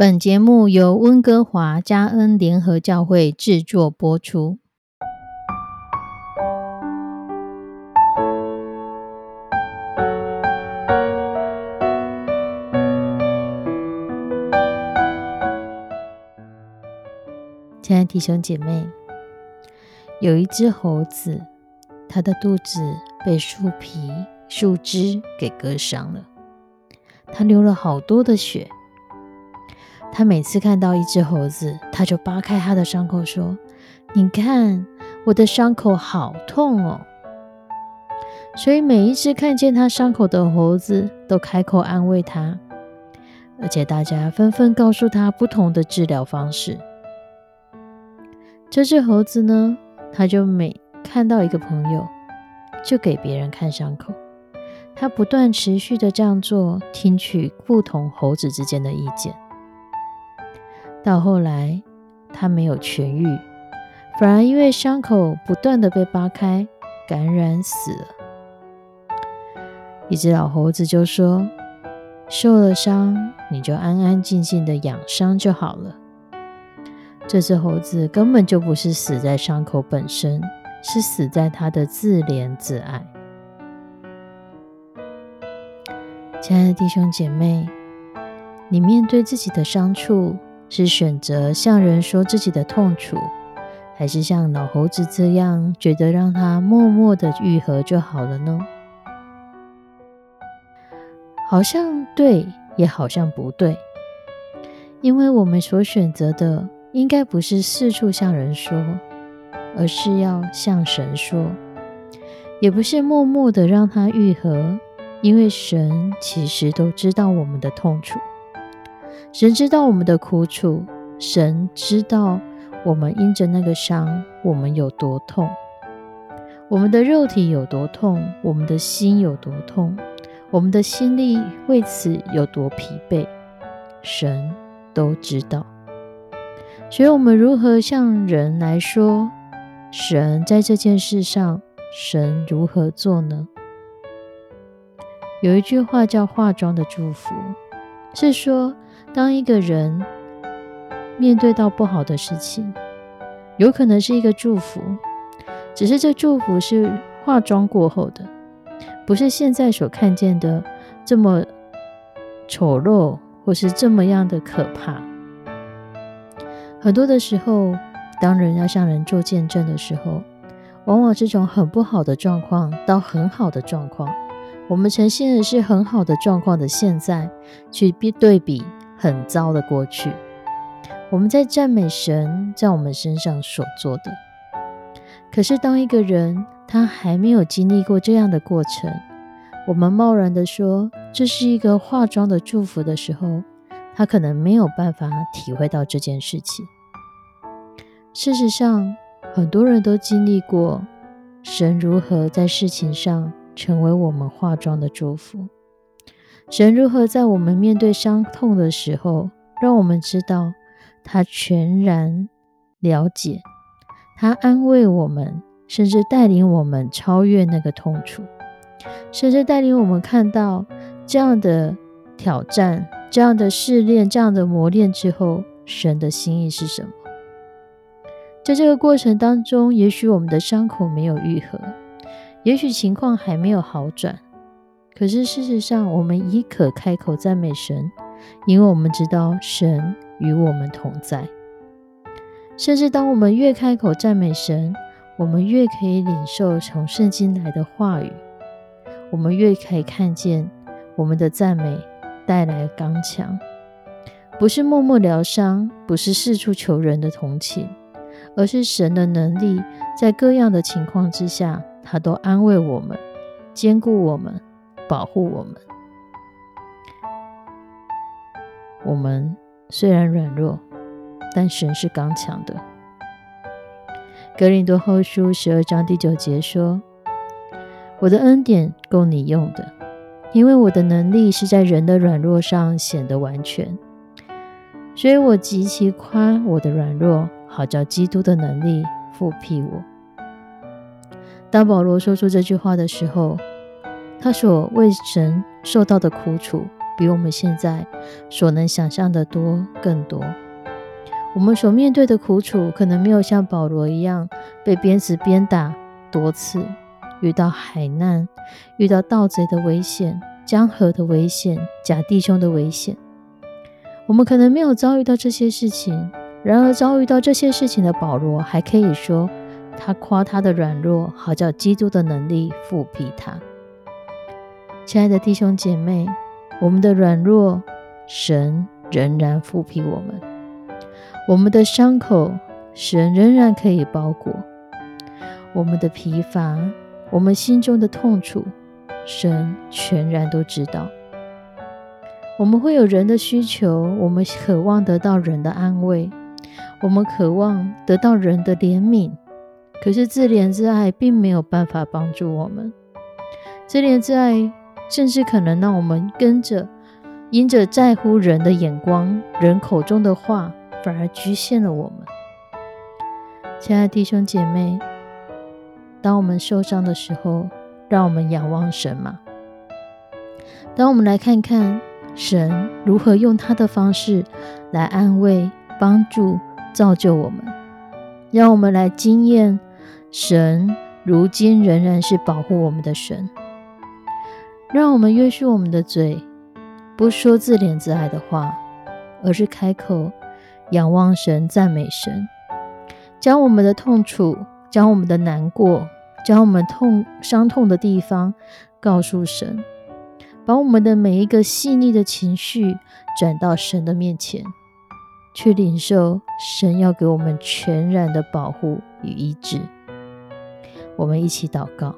本节目由温哥华加恩联合教会制作播出。亲爱的弟兄姐妹，有一只猴子，它的肚子被树皮、树枝给割伤了，它流了好多的血。他每次看到一只猴子，他就扒开它的伤口，说：“你看，我的伤口好痛哦。”所以每一只看见他伤口的猴子，都开口安慰他，而且大家纷纷告诉他不同的治疗方式。这只猴子呢，他就每看到一个朋友，就给别人看伤口。他不断持续的这样做，听取不同猴子之间的意见。到后来，他没有痊愈，反而因为伤口不断的被扒开，感染死了。一只老猴子就说：“受了伤，你就安安静静的养伤就好了。”这只猴子根本就不是死在伤口本身，是死在他的自怜自爱。亲爱的弟兄姐妹，你面对自己的伤处。是选择向人说自己的痛楚，还是像老猴子这样觉得让他默默的愈合就好了呢？好像对，也好像不对，因为我们所选择的应该不是四处向人说，而是要向神说，也不是默默的让他愈合，因为神其实都知道我们的痛楚。神知道我们的苦楚，神知道我们因着那个伤，我们有多痛，我们的肉体有多痛，我们的心有多痛，我们的心力为此有多疲惫，神都知道。所以，我们如何向人来说，神在这件事上，神如何做呢？有一句话叫“化妆的祝福”，是说。当一个人面对到不好的事情，有可能是一个祝福，只是这祝福是化妆过后的，不是现在所看见的这么丑陋，或是这么样的可怕。很多的时候，当人要向人做见证的时候，往往是从很不好的状况到很好的状况，我们呈现的是很好的状况的现在，去比对比。很糟的过去，我们在赞美神在我们身上所做的。可是，当一个人他还没有经历过这样的过程，我们贸然的说这是一个化妆的祝福的时候，他可能没有办法体会到这件事情。事实上，很多人都经历过神如何在事情上成为我们化妆的祝福。神如何在我们面对伤痛的时候，让我们知道他全然了解，他安慰我们，甚至带领我们超越那个痛楚，甚至带领我们看到这样的挑战、这样的试炼、这样的磨练之后，神的心意是什么？在这个过程当中，也许我们的伤口没有愈合，也许情况还没有好转。可是事实上，我们已可开口赞美神，因为我们知道神与我们同在。甚至当我们越开口赞美神，我们越可以领受从圣经来的话语，我们越可以看见我们的赞美带来刚强，不是默默疗伤，不是四处求人的同情，而是神的能力在各样的情况之下，他都安慰我们，兼顾我们。保护我们。我们虽然软弱，但神是刚强的。格林多后书十二章第九节说：“我的恩典够你用的，因为我的能力是在人的软弱上显得完全。所以我极其夸我的软弱，好叫基督的能力复辟我。”当保罗说出这句话的时候，他所为神受到的苦楚，比我们现在所能想象的多更多。我们所面对的苦楚，可能没有像保罗一样被鞭子鞭打多次，遇到海难，遇到盗贼的危险、江河的危险、假弟兄的危险。我们可能没有遭遇到这些事情，然而遭遇到这些事情的保罗，还可以说他夸他的软弱，好叫基督的能力复辟他。亲爱的弟兄姐妹，我们的软弱，神仍然复辟我们；我们的伤口，神仍然可以包裹；我们的疲乏，我们心中的痛楚，神全然都知道。我们会有人的需求，我们渴望得到人的安慰，我们渴望得到人的怜悯。可是自怜自爱并没有办法帮助我们，自怜自爱。甚至可能让我们跟着，因着在乎人的眼光、人口中的话，反而局限了我们。亲爱的弟兄姐妹，当我们受伤的时候，让我们仰望神嘛。当我们来看看神如何用他的方式来安慰、帮助、造就我们，让我们来经验神如今仍然是保护我们的神。让我们约束我们的嘴，不说自怜自爱的话，而是开口仰望神、赞美神，将我们的痛楚、将我们的难过、将我们痛伤痛的地方告诉神，把我们的每一个细腻的情绪转到神的面前，去领受神要给我们全然的保护与医治。我们一起祷告。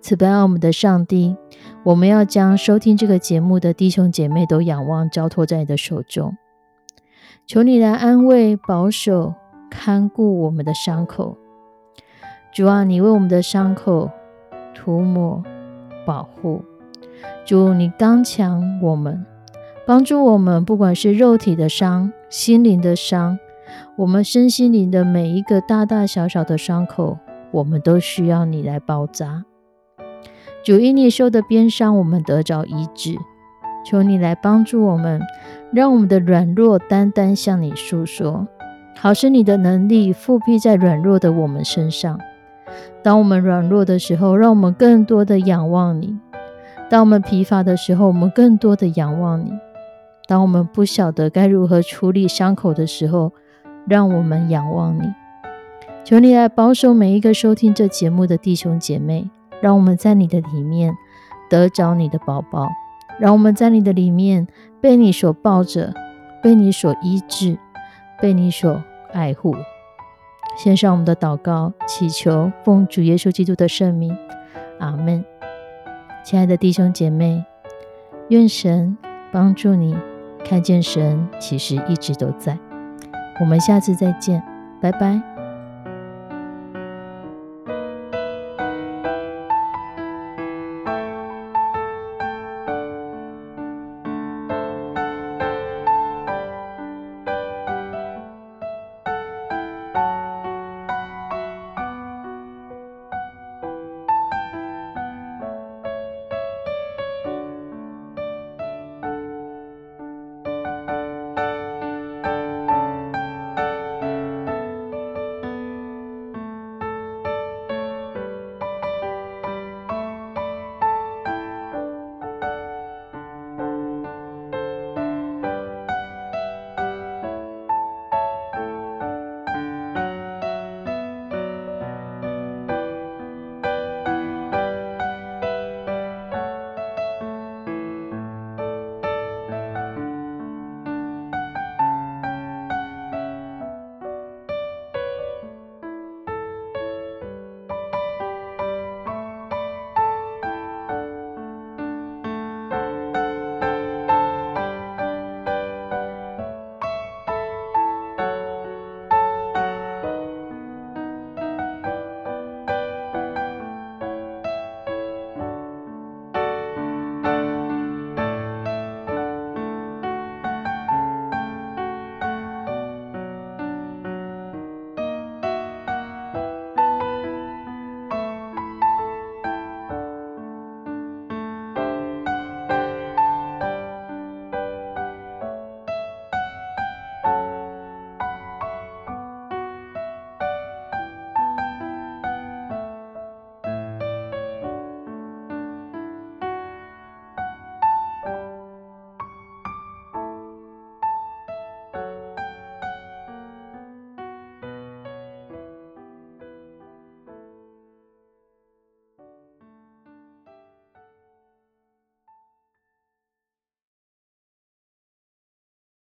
慈悲爱我们的上帝，我们要将收听这个节目的弟兄姐妹都仰望交托在你的手中，求你来安慰、保守、看顾我们的伤口。主啊，你为我们的伤口涂抹保护。主，你刚强我们，帮助我们，不管是肉体的伤、心灵的伤，我们身心灵的每一个大大小小的伤口，我们都需要你来包扎。主因你受的鞭伤，我们得着医治。求你来帮助我们，让我们的软弱单单向你诉说，好使你的能力复辟在软弱的我们身上。当我们软弱的时候，让我们更多的仰望你；当我们疲乏的时候，我们更多的仰望你；当我们不晓得该如何处理伤口的时候，让我们仰望你。求你来保守每一个收听这节目的弟兄姐妹。让我们在你的里面得着你的宝宝，让我们在你的里面被你所抱着，被你所医治，被你所爱护。献上我们的祷告，祈求奉主耶稣基督的圣名，阿门。亲爱的弟兄姐妹，愿神帮助你看见神其实一直都在。我们下次再见，拜拜。